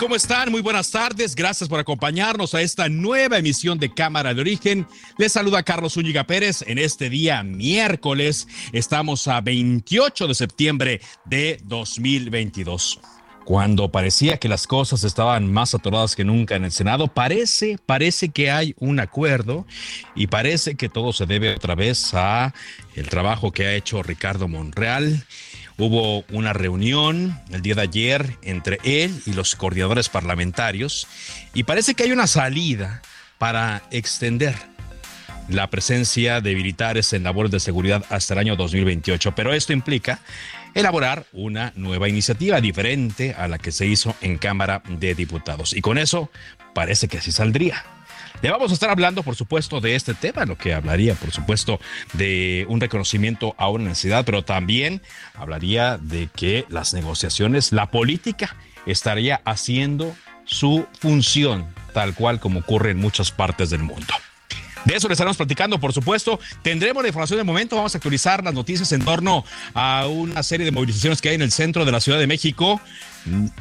¿Cómo están? Muy buenas tardes. Gracias por acompañarnos a esta nueva emisión de Cámara de Origen. Les saluda Carlos Úñiga Pérez. En este día miércoles estamos a 28 de septiembre de 2022. Cuando parecía que las cosas estaban más atoradas que nunca en el Senado, parece, parece que hay un acuerdo y parece que todo se debe otra vez a el trabajo que ha hecho Ricardo Monreal Hubo una reunión el día de ayer entre él y los coordinadores parlamentarios y parece que hay una salida para extender la presencia de militares en labores de seguridad hasta el año 2028. Pero esto implica elaborar una nueva iniciativa diferente a la que se hizo en Cámara de Diputados. Y con eso parece que así saldría. Le vamos a estar hablando, por supuesto, de este tema, lo que hablaría, por supuesto, de un reconocimiento a una necesidad, pero también hablaría de que las negociaciones, la política, estaría haciendo su función, tal cual como ocurre en muchas partes del mundo. De eso le estaremos platicando, por supuesto. Tendremos la información de momento. Vamos a actualizar las noticias en torno a una serie de movilizaciones que hay en el centro de la Ciudad de México.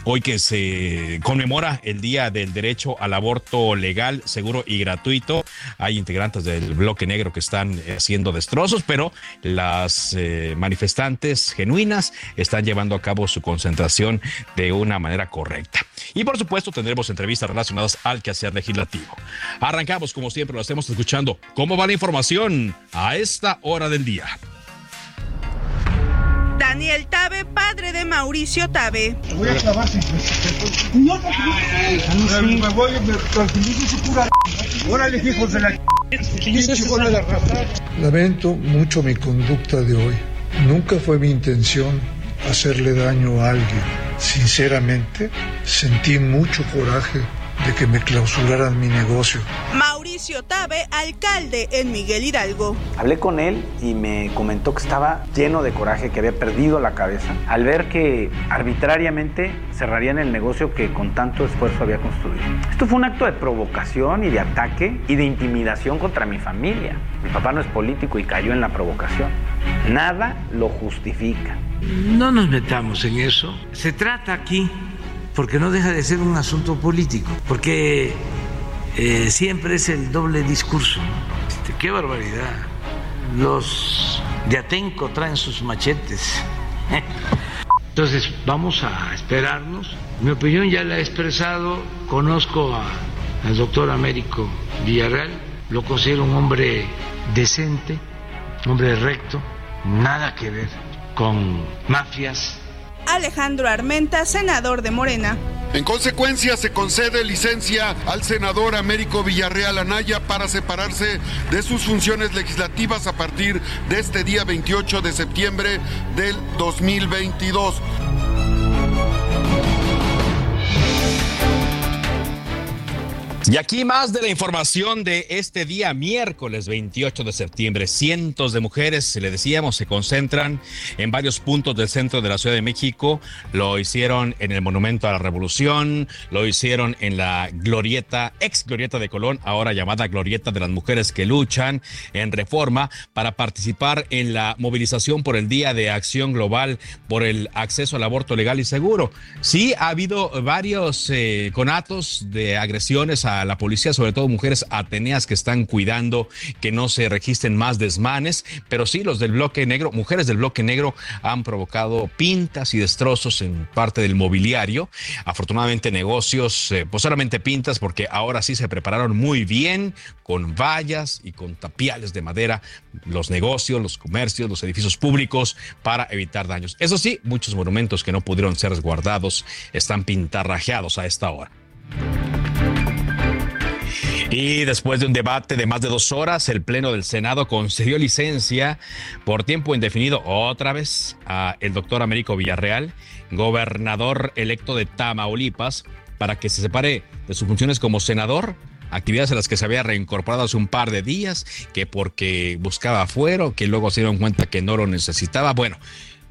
Hoy que se conmemora el Día del Derecho al Aborto Legal, Seguro y Gratuito, hay integrantes del bloque negro que están eh, haciendo destrozos, pero las eh, manifestantes genuinas están llevando a cabo su concentración de una manera correcta. Y por supuesto tendremos entrevistas relacionadas al quehacer legislativo. Arrancamos como siempre, lo hacemos escuchando cómo va la información a esta hora del día. Daniel Tabe, padre de Mauricio Tabe. Voy a Lamento mucho mi conducta de hoy. Nunca fue mi intención hacerle daño a alguien. Sinceramente, sentí mucho coraje de que me clausuraran mi negocio. Mauricio Tabe, alcalde en Miguel Hidalgo. Hablé con él y me comentó que estaba lleno de coraje, que había perdido la cabeza al ver que arbitrariamente cerrarían el negocio que con tanto esfuerzo había construido. Esto fue un acto de provocación y de ataque y de intimidación contra mi familia. Mi papá no es político y cayó en la provocación. Nada lo justifica. No nos metamos en eso. Se trata aquí porque no deja de ser un asunto político, porque eh, siempre es el doble discurso. Este, ¡Qué barbaridad! Los de Atenco traen sus machetes. Entonces, vamos a esperarnos. Mi opinión ya la he expresado, conozco al doctor Américo Villarreal, lo considero un hombre decente, hombre recto, nada que ver con mafias Alejandro Armenta, senador de Morena. En consecuencia, se concede licencia al senador Américo Villarreal Anaya para separarse de sus funciones legislativas a partir de este día 28 de septiembre del 2022. Y aquí más de la información de este día miércoles 28 de septiembre. Cientos de mujeres, le decíamos, se concentran en varios puntos del centro de la Ciudad de México. Lo hicieron en el Monumento a la Revolución, lo hicieron en la glorieta, ex glorieta de Colón, ahora llamada Glorieta de las Mujeres que luchan en reforma, para participar en la movilización por el Día de Acción Global por el acceso al aborto legal y seguro. Sí, ha habido varios eh, conatos de agresiones a la policía, sobre todo mujeres ateneas que están cuidando que no se registren más desmanes, pero sí los del bloque negro, mujeres del bloque negro han provocado pintas y destrozos en parte del mobiliario. Afortunadamente negocios, eh, pues solamente pintas porque ahora sí se prepararon muy bien con vallas y con tapiales de madera los negocios, los comercios, los edificios públicos para evitar daños. Eso sí, muchos monumentos que no pudieron ser resguardados están pintarrajeados a esta hora. Y después de un debate de más de dos horas, el Pleno del Senado concedió licencia por tiempo indefinido otra vez a el doctor Américo Villarreal, gobernador electo de Tamaulipas, para que se separe de sus funciones como senador actividades a las que se había reincorporado hace un par de días, que porque buscaba fuero, que luego se dieron cuenta que no lo necesitaba. Bueno,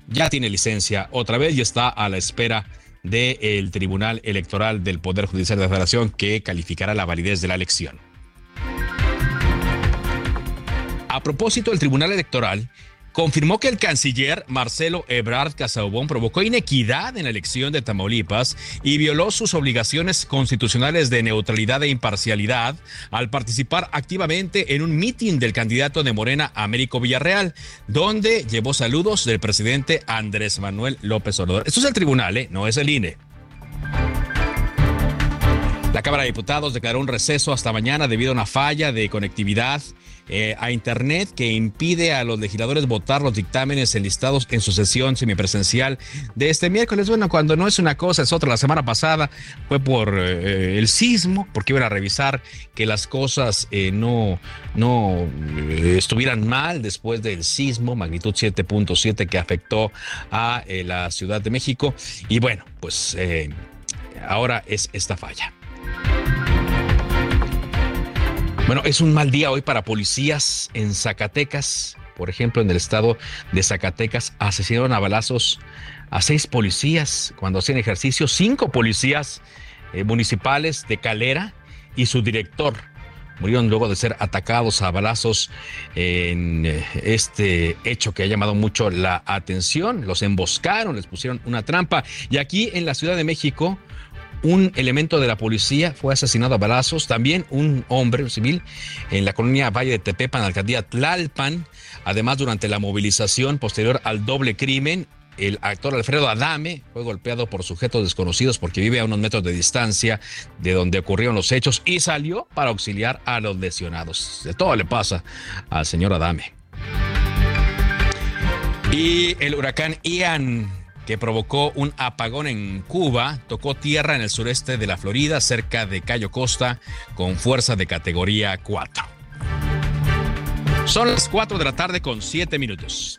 ya tiene licencia otra vez y está a la espera del Tribunal Electoral del Poder Judicial de la Federación que calificará la validez de la elección. A propósito, el Tribunal Electoral confirmó que el canciller Marcelo Ebrard Casaubón provocó inequidad en la elección de Tamaulipas y violó sus obligaciones constitucionales de neutralidad e imparcialidad al participar activamente en un mitin del candidato de Morena, Américo Villarreal, donde llevó saludos del presidente Andrés Manuel López Obrador. Esto es el tribunal, ¿eh? no es el INE. La Cámara de Diputados declaró un receso hasta mañana debido a una falla de conectividad eh, a Internet que impide a los legisladores votar los dictámenes enlistados en su sesión semipresencial de este miércoles. Bueno, cuando no es una cosa, es otra. La semana pasada fue por eh, el sismo, porque iban a revisar que las cosas eh, no, no estuvieran mal después del sismo, magnitud 7.7 que afectó a la Ciudad de México. Y bueno, pues ahora es esta falla. Bueno, es un mal día hoy para policías en Zacatecas. Por ejemplo, en el estado de Zacatecas asesinaron a balazos a seis policías cuando hacían ejercicio, cinco policías eh, municipales de Calera y su director. Murieron luego de ser atacados a balazos en eh, este hecho que ha llamado mucho la atención. Los emboscaron, les pusieron una trampa. Y aquí en la Ciudad de México, un elemento de la policía fue asesinado a balazos, también un hombre civil en la colonia Valle de Tepepan, alcaldía Tlalpan. Además, durante la movilización posterior al doble crimen, el actor Alfredo Adame fue golpeado por sujetos desconocidos porque vive a unos metros de distancia de donde ocurrieron los hechos y salió para auxiliar a los lesionados. De todo le pasa al señor Adame. Y el huracán Ian que provocó un apagón en Cuba, tocó tierra en el sureste de la Florida, cerca de Cayo Costa, con fuerza de categoría 4. Son las 4 de la tarde con 7 minutos.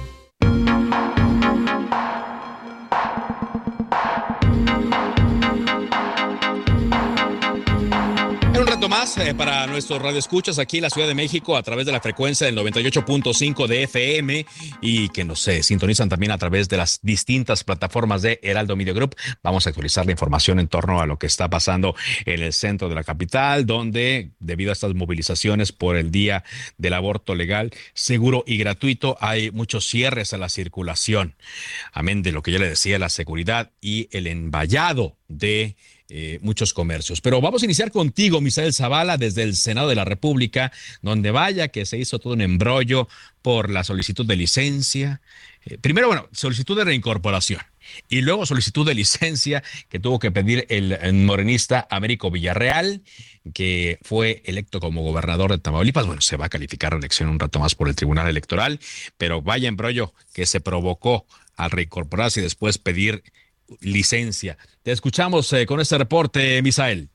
Más eh, para nuestros radioescuchas aquí en la Ciudad de México a través de la frecuencia del 98.5 de FM y que nos eh, sintonizan también a través de las distintas plataformas de Heraldo Media Group. Vamos a actualizar la información en torno a lo que está pasando en el centro de la capital, donde debido a estas movilizaciones por el Día del Aborto Legal, seguro y gratuito, hay muchos cierres a la circulación. Amén de lo que ya le decía, la seguridad y el envallado de eh, muchos comercios. Pero vamos a iniciar contigo, Misael Zavala, desde el Senado de la República, donde vaya que se hizo todo un embrollo por la solicitud de licencia. Eh, primero, bueno, solicitud de reincorporación y luego solicitud de licencia que tuvo que pedir el, morenista Américo Villarreal, que fue electo como gobernador de Tamaulipas. Bueno, se va a calificar la elección un rato más por el Tribunal Electoral, pero vaya embrollo que se provocó al reincorporarse y después pedir licencia. Te escuchamos eh, con este reporte, Misael.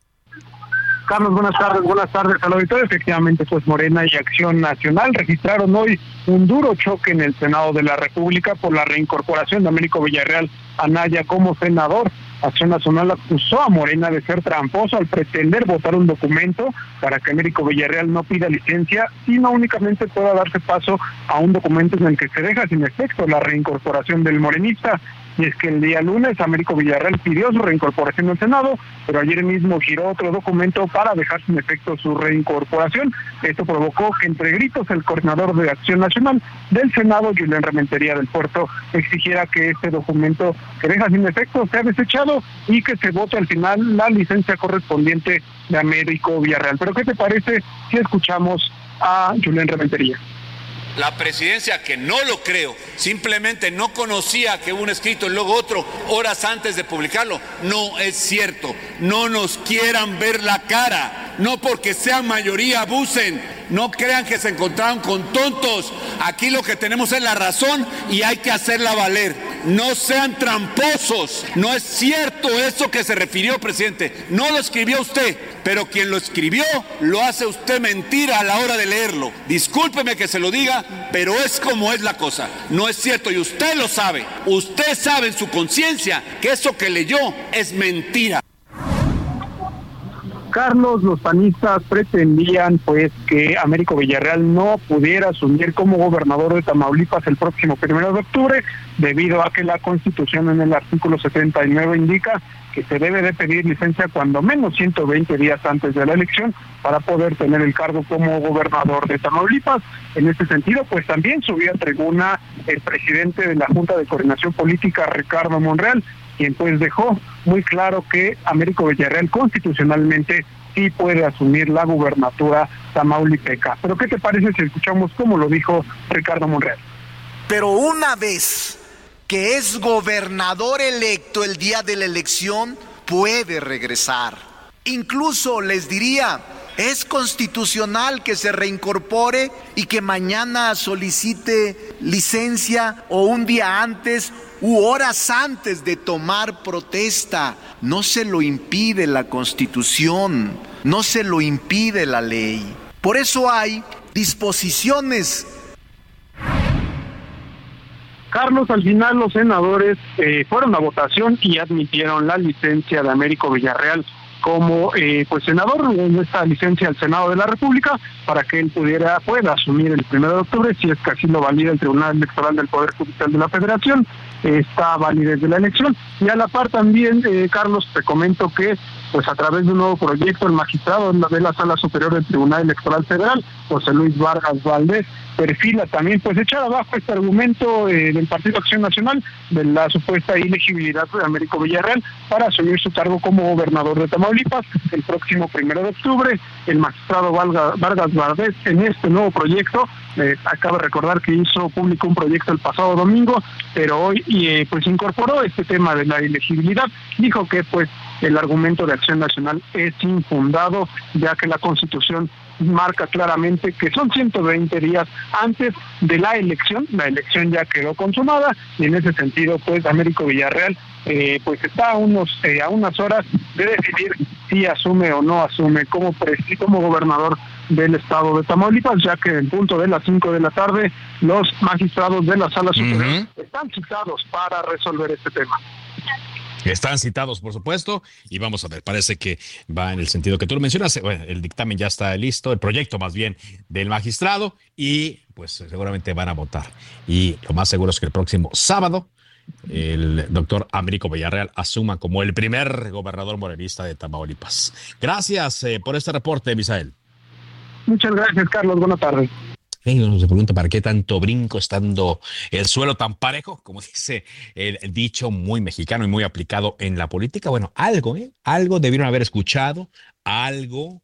Carlos, buenas tardes, buenas tardes al auditorio. Efectivamente, pues Morena y Acción Nacional registraron hoy un duro choque en el Senado de la República por la reincorporación de Américo Villarreal Anaya como senador. Acción Nacional acusó a Morena de ser tramposo al pretender votar un documento para que Américo Villarreal no pida licencia, sino únicamente pueda darse paso a un documento en el que se deja sin efecto la reincorporación del morenista y es que el día lunes Américo Villarreal pidió su reincorporación al Senado, pero ayer mismo giró otro documento para dejar sin efecto su reincorporación. Esto provocó que entre gritos el coordinador de Acción Nacional del Senado, Julián Rementería del Puerto, exigiera que este documento que deja sin efecto sea desechado y que se vote al final la licencia correspondiente de Américo Villarreal. Pero ¿qué te parece si escuchamos a Julián Rementería? La presidencia, que no lo creo, simplemente no conocía que un escrito y luego otro horas antes de publicarlo. No es cierto. No nos quieran ver la cara. No porque sean mayoría abusen. No crean que se encontraron con tontos. Aquí lo que tenemos es la razón y hay que hacerla valer. No sean tramposos. No es cierto eso que se refirió, presidente. No lo escribió usted, pero quien lo escribió lo hace usted mentira a la hora de leerlo. Discúlpeme que se lo diga, pero es como es la cosa. No es cierto y usted lo sabe. Usted sabe en su conciencia que eso que leyó es mentira. Carlos, los panistas pretendían pues que Américo Villarreal no pudiera asumir como gobernador de Tamaulipas el próximo primero de octubre, debido a que la Constitución en el artículo 79 indica que se debe de pedir licencia cuando menos 120 días antes de la elección para poder tener el cargo como gobernador de Tamaulipas. En este sentido, pues también subió a tribuna el presidente de la Junta de Coordinación Política, Ricardo Monreal, quien pues dejó muy claro que Américo Villarreal constitucionalmente sí puede asumir la gubernatura tamaulipeca. Pero ¿qué te parece si escuchamos cómo lo dijo Ricardo Monreal? Pero una vez que es gobernador electo el día de la elección, puede regresar. Incluso les diría, es constitucional que se reincorpore y que mañana solicite licencia o un día antes u horas antes de tomar protesta. No se lo impide la constitución, no se lo impide la ley. Por eso hay disposiciones Carlos, al final los senadores eh, fueron a votación y admitieron la licencia de Américo Villarreal como eh, pues senador en esta licencia al Senado de la República para que él pudiera pueda asumir el primero de octubre si es que así lo valida el Tribunal Electoral del Poder Judicial de la Federación está validez de la elección. Y a la par también eh, Carlos te comento que pues a través de un nuevo proyecto el magistrado de la Sala Superior del Tribunal Electoral Federal José Luis Vargas Valdés perfila también pues echar abajo este argumento eh, del Partido Acción Nacional de la supuesta ilegibilidad de Américo Villarreal para asumir su cargo como gobernador de Tamaulipas el próximo primero de octubre. El magistrado Vargas Valdés en este nuevo proyecto eh, acaba de recordar que hizo público un proyecto el pasado domingo, pero hoy eh, pues incorporó este tema de la ilegibilidad. Dijo que pues el argumento de Acción Nacional es infundado, ya que la Constitución marca claramente que son 120 días antes de la elección, la elección ya quedó consumada y en ese sentido pues Américo Villarreal eh, pues está a unos eh, a unas horas de decidir si asume o no asume como como gobernador del estado de Tamaulipas, ya que en punto de las 5 de la tarde los magistrados de la sala superior están citados para resolver este tema. Están citados, por supuesto, y vamos a ver, parece que va en el sentido que tú lo mencionas. el dictamen ya está listo, el proyecto más bien del magistrado, y pues seguramente van a votar. Y lo más seguro es que el próximo sábado el doctor Américo Villarreal asuma como el primer gobernador morenista de Tamaulipas. Gracias eh, por este reporte, Misael. Muchas gracias, Carlos. Buenas tardes uno se pregunta para qué tanto brinco estando el suelo tan parejo, como dice el dicho muy mexicano y muy aplicado en la política. Bueno, algo, ¿eh? algo debieron haber escuchado, algo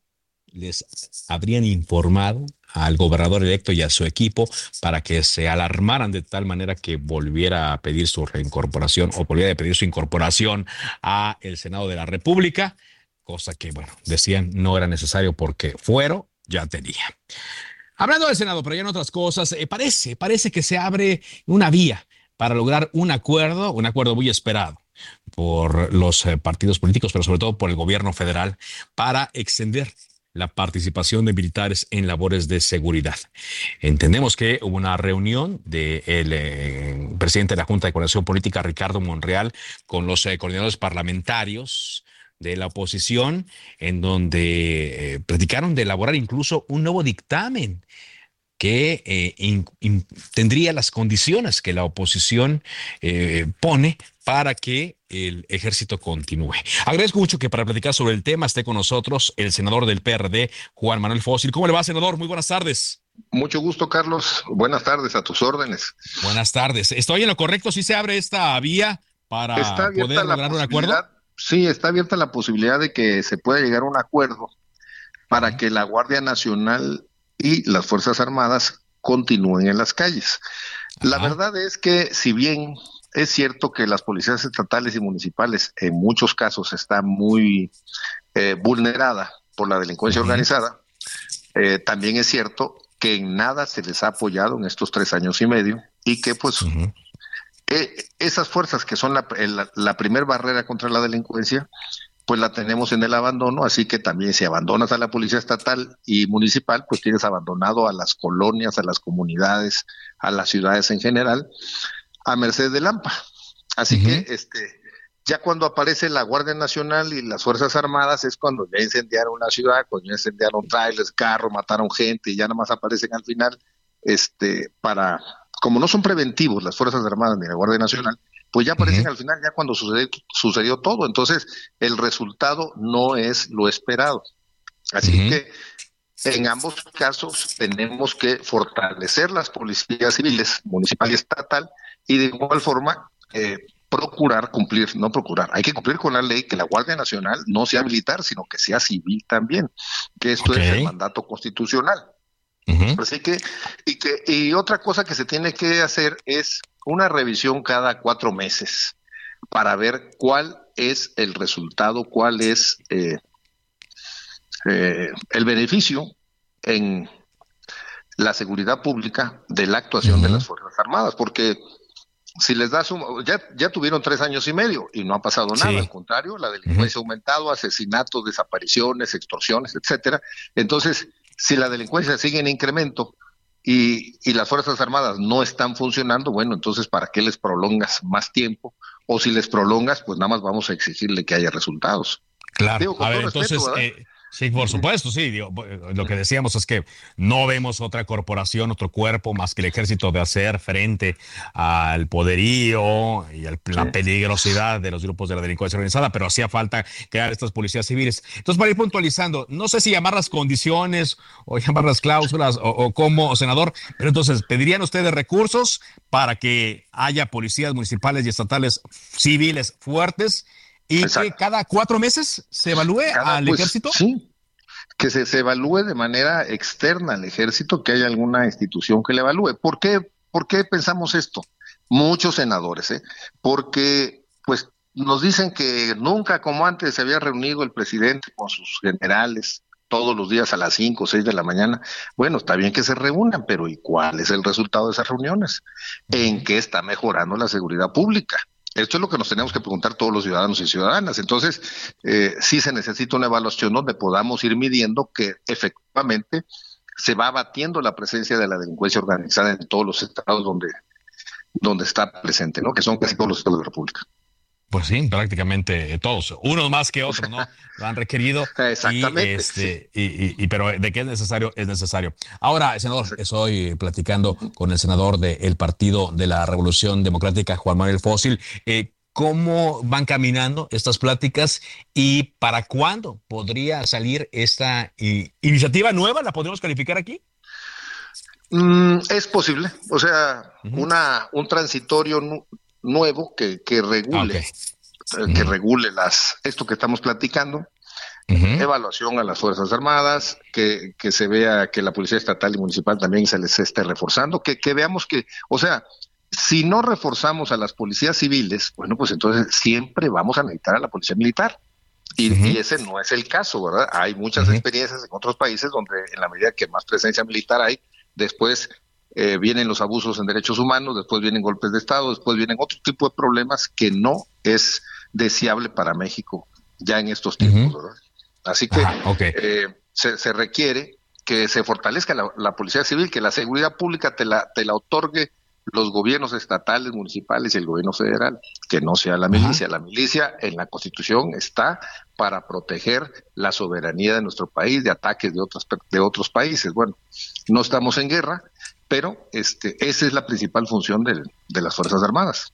les habrían informado al gobernador electo y a su equipo para que se alarmaran de tal manera que volviera a pedir su reincorporación o volviera a pedir su incorporación a el Senado de la República, cosa que, bueno, decían no era necesario porque fuero ya tenía. Hablando del Senado, pero ya en otras cosas, eh, parece, parece que se abre una vía para lograr un acuerdo, un acuerdo muy esperado por los eh, partidos políticos, pero sobre todo por el gobierno federal, para extender la participación de militares en labores de seguridad. Entendemos que hubo una reunión del eh, presidente de la Junta de Coordinación Política, Ricardo Monreal, con los coordinadores parlamentarios de la oposición, en donde eh, platicaron de elaborar incluso un nuevo dictamen que eh, tendría las condiciones que la oposición eh, pone para que el ejército continúe. Agradezco mucho que para platicar sobre el tema esté con nosotros el senador del PRD, Juan Manuel Fósil. ¿Cómo le va, senador? Muy buenas tardes. Mucho gusto, Carlos. Buenas tardes, a tus órdenes. Buenas tardes. ¿Estoy en lo correcto? ¿Sí se abre esta vía para poder lograr un acuerdo? Sí, está abierta la posibilidad de que se pueda llegar a un acuerdo para que la Guardia Nacional y las Fuerzas Armadas continúen en las calles. La verdad es que si bien es cierto que las policías estatales y municipales en muchos casos están muy eh, vulnerada por la delincuencia organizada, eh, también es cierto que en nada se les ha apoyado en estos tres años y medio y que pues esas fuerzas que son la, la, primer barrera contra la delincuencia, pues la tenemos en el abandono, así que también si abandonas a la policía estatal y municipal, pues tienes abandonado a las colonias, a las comunidades, a las ciudades en general, a merced de Lampa. Así que este ya cuando aparece la Guardia Nacional y las Fuerzas Armadas es cuando ya incendiaron la ciudad, cuando ya incendiaron trailers, carros, mataron gente y ya nada más aparecen al final, este, para, como no son preventivos las Fuerzas Armadas ni la Guardia Nacional, pues ya aparecen al final ya cuando sucedió, sucedió todo. Entonces, el resultado no es lo esperado. Así que en ambos casos tenemos que fortalecer las policías civiles, municipal y estatal, y de igual forma eh, procurar cumplir, no procurar, hay que cumplir con la ley que la Guardia Nacional no sea militar, sino que sea civil también, que esto es el mandato constitucional. Así que y, que, y otra cosa que se tiene que hacer es una revisión cada cuatro meses para ver cuál es el resultado, cuál es eh, eh, el beneficio en la seguridad pública de la actuación de las Fuerzas Armadas, porque si les das un, ya, ya tuvieron tres años y medio y no ha pasado nada, al contrario, la delincuencia ha aumentado, asesinatos, desapariciones, extorsiones, etcétera. Entonces, si la delincuencia sigue en incremento y, y las Fuerzas Armadas no están funcionando, bueno, entonces, ¿para qué les prolongas más tiempo? O si les prolongas, pues nada más vamos a exigirle que haya resultados. Claro, a ver, entonces, eh, Sí, por supuesto, sí. lo que decíamos es que no vemos otra corporación, otro cuerpo más que el ejército de hacer frente al poderío y a la peligrosidad de los grupos de la delincuencia organizada, pero hacía falta crear estas policías civiles. Entonces, para ir puntualizando, no sé si llamar las condiciones o llamar las cláusulas o, o como senador, pero entonces, ¿pedirían ustedes recursos para que haya policías municipales y estatales civiles fuertes? y que cada cuatro meses se evalúe al pues, ejército. Sí, que se, se, evalúe de manera externa al ejército, que haya alguna institución que le evalúe. ¿Por qué, ¿Por qué pensamos esto? Muchos senadores, ¿eh? porque pues nos dicen que nunca como antes se había reunido el presidente con sus generales todos los días a las 5 o 6 de la mañana. Bueno, está bien que se reúnan, pero ¿y cuál es el resultado de esas reuniones? ¿En qué está mejorando la seguridad pública? Esto es lo que nos tenemos que preguntar todos los ciudadanos y ciudadanas. Entonces, eh, sí se necesita una evaluación donde podamos ir midiendo que efectivamente se va abatiendo la presencia de la delincuencia organizada en todos los estados donde, donde está presente, ¿no? Que son casi todos los estados de la República. Pues sí, prácticamente todos, unos más que otros, ¿no? Lo han requerido. Exactamente. Este, y, pero de qué es necesario, es necesario. Ahora, senador, estoy platicando con el senador del Partido de la Revolución Democrática, Juan Manuel Fósil. Eh, ¿Cómo van caminando estas pláticas y para cuándo podría salir esta iniciativa nueva? ¿La podemos calificar aquí? Mm, es posible, o sea, una un transitorio nuevo que, que regule, eh, que regule las, esto que estamos platicando, evaluación a las Fuerzas Armadas, que, que se vea que la Policía Estatal y Municipal también se les esté reforzando, que, que veamos que, o sea, si no reforzamos a las policías civiles, bueno, pues entonces siempre vamos a necesitar a la policía militar. Y, y, ese no es el caso, ¿verdad? Hay muchas experiencias en otros países donde en la medida que más presencia militar hay, después eh, vienen los abusos en derechos humanos, después vienen golpes de Estado, después vienen otro tipo de problemas que no es deseable para México ya en estos tiempos. Así que eh, se, requiere que se fortalezca la, policía civil, que la seguridad pública te la, te la otorgue los gobiernos estatales, municipales y el gobierno federal, que no sea la milicia. La milicia en la Constitución está para proteger la soberanía de nuestro país de ataques de otros, de otros países. Bueno, no estamos en guerra, pero este, esa es la principal función de, las Fuerzas Armadas.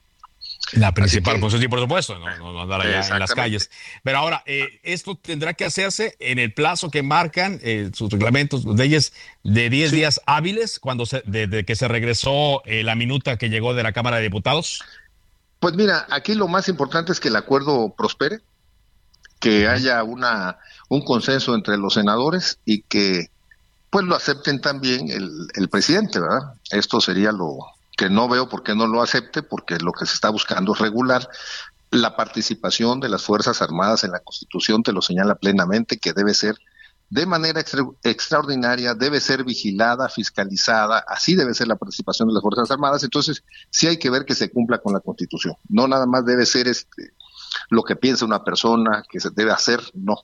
La principal función, sí, por supuesto, no, andar allá en las calles. Pero ahora, eh, esto tendrá que hacerse en el plazo que marcan eh, sus reglamentos, leyes de 10 días hábiles, cuando se, desde que se regresó eh, la minuta que llegó de la Cámara de Diputados. Pues mira, aquí lo más importante es que el acuerdo prospere, que haya una un consenso entre los senadores y que pues lo acepten también el, el presidente, ¿verdad? Esto sería lo que no veo por qué no lo acepte, porque lo que se está buscando es regular la participación de las Fuerzas Armadas en la Constitución, te lo señala plenamente, que debe ser de manera extraordinaria, debe ser vigilada, fiscalizada, así debe ser la participación de las Fuerzas Armadas, entonces sí hay que ver que se cumpla con la Constitución. No nada más debe ser este lo que piensa una persona que se debe hacer, no.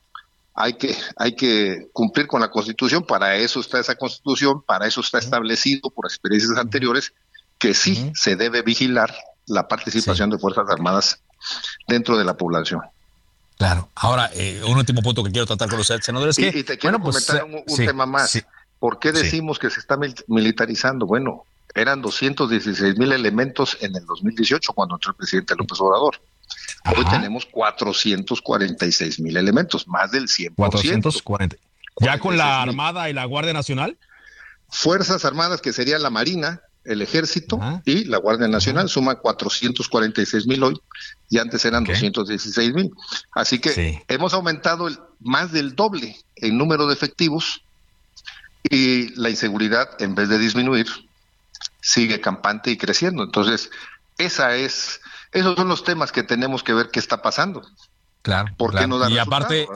Hay que, hay que cumplir con la Constitución, para eso está esa Constitución, para eso está establecido por experiencias anteriores que sí se debe vigilar la participación de Fuerzas Armadas dentro de la población. Claro. Ahora, eh, un último punto que quiero tratar con los senadores es que... Y, te quiero pues, comentar un, tema más. ¿Por qué decimos que se está militarizando? Bueno, eran 216 mil elementos en el 2018 cuando entró el presidente López Obrador. Hoy tenemos 446 mil elementos, más del 100%. 440. ¿Ya con la Armada y la Guardia Nacional? Fuerzas Armadas, que sería la Marina, el Ejército y la Guardia Nacional, suma 446 mil hoy y antes eran 216 mil. Así que hemos aumentado el, más del doble en número de efectivos y la inseguridad, en vez de disminuir, sigue campante y creciendo. Entonces, esa es, esos son los temas que tenemos que ver qué está pasando. Claro. ¿Por qué no da Y aparte,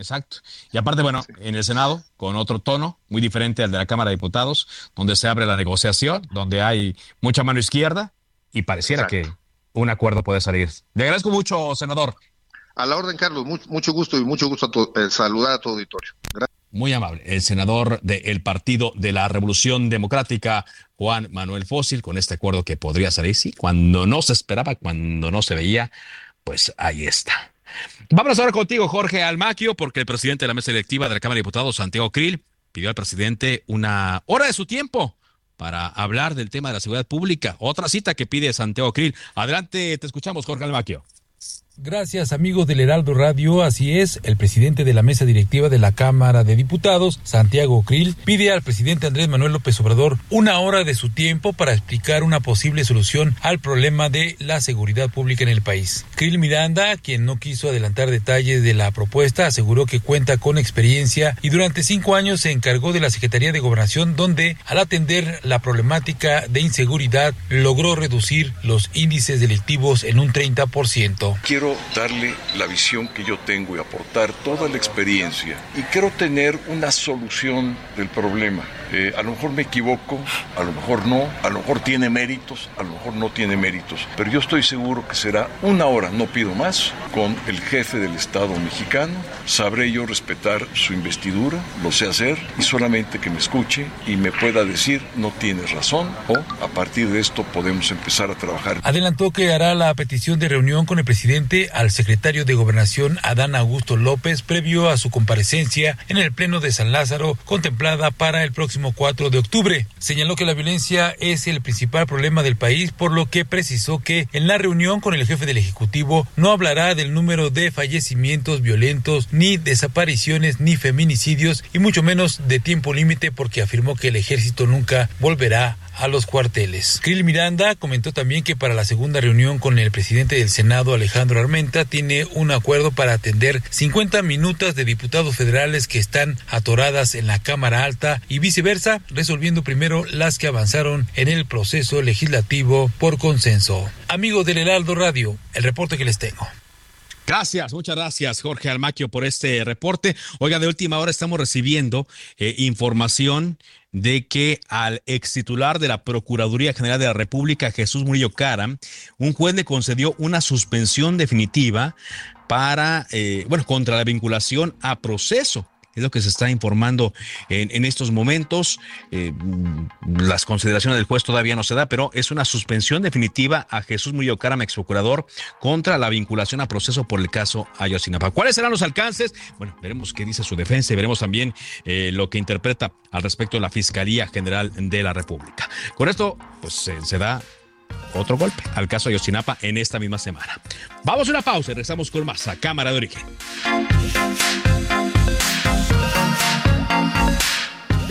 Exacto. Y aparte, bueno, en el Senado, con otro tono, muy diferente al de la Cámara de Diputados, donde se abre la negociación, donde hay mucha mano izquierda y pareciera que un acuerdo puede salir. Le agradezco mucho, senador. A la orden, Carlos. Mucho, gusto y mucho gusto eh, saludar a tu auditorio. Muy amable. El senador del Partido de la Revolución Democrática, Juan Manuel Fósil, con este acuerdo que podría salir, sí, cuando no se esperaba, cuando no se veía, pues ahí está. Vamos ahora contigo, Jorge Almaquio, porque el presidente de la mesa directiva de la Cámara de Diputados, Santiago Krill, pidió al presidente una hora de su tiempo para hablar del tema de la seguridad pública. Otra cita que pide Santiago Krill. Adelante, te escuchamos, Jorge Almaquio. Gracias amigos del Heraldo Radio, así es, el presidente de la mesa directiva de la Cámara de Diputados, Santiago Krill, pide al presidente Andrés Manuel López Obrador una hora de su tiempo para explicar una posible solución al problema de la seguridad pública en el país. Krill Miranda, quien no quiso adelantar detalles de la propuesta, aseguró que cuenta con experiencia y durante cinco años se encargó de la Secretaría de Gobernación, donde al atender la problemática de inseguridad logró reducir los índices delictivos en un 30%. Quiero darle la visión que yo tengo y aportar toda la experiencia y quiero tener una solución del problema. Eh, a lo mejor me equivoco, a lo mejor no, a lo mejor tiene méritos, a lo mejor no tiene méritos, pero yo estoy seguro que será una hora, no pido más, con el jefe del Estado mexicano. Sabré yo respetar su investidura, lo sé hacer, y solamente que me escuche y me pueda decir no tienes razón o a partir de esto podemos empezar a trabajar. Adelantó que hará la petición de reunión con el presidente al secretario de Gobernación Adán Augusto López previo a su comparecencia en el Pleno de San Lázaro contemplada para el próximo 4 de octubre. Señaló que la violencia es el principal problema del país, por lo que precisó que en la reunión con el jefe del Ejecutivo no hablará del número de fallecimientos violentos, ni desapariciones, ni feminicidios, y mucho menos de tiempo límite, porque afirmó que el ejército nunca volverá a los cuarteles. Krill Miranda comentó también que para la segunda reunión con el presidente del Senado, Alejandro Armenta, tiene un acuerdo para atender 50 minutos de diputados federales que están atoradas en la Cámara Alta y viceversa, resolviendo primero las que avanzaron en el proceso legislativo por consenso. Amigos del Heraldo Radio, el reporte que les tengo. Gracias, muchas gracias Jorge Almaquio por este reporte. Oiga, de última hora estamos recibiendo eh, información de que al ex titular de la Procuraduría General de la República, Jesús Murillo Cara, un juez le concedió una suspensión definitiva para, eh, bueno, contra la vinculación a proceso lo que se está informando en, estos momentos. Eh, las consideraciones del juez todavía no se da, pero es una suspensión definitiva a Jesús Murillo Caram, ex procurador, contra la vinculación a proceso por el caso Ayotzinapa. ¿Cuáles serán los alcances? Bueno, veremos qué dice su defensa y veremos también eh, lo que interpreta al respecto de la Fiscalía General de la República. Con esto, pues se da otro golpe al caso Ayotzinapa en esta misma semana. Vamos a una pausa y regresamos con más a Cámara de Origen.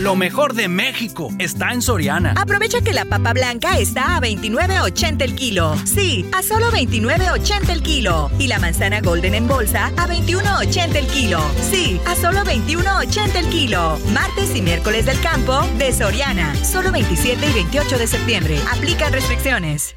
Lo mejor de México está en Soriana. Aprovecha que la papa blanca está a 29.80 el kilo. Sí, a solo 29.80 el kilo. Y la manzana golden en bolsa a 21.80 el kilo. Sí, a solo 21.80 el kilo. Martes y miércoles del campo de Soriana. Solo 27 y 28 de septiembre. Aplican restricciones.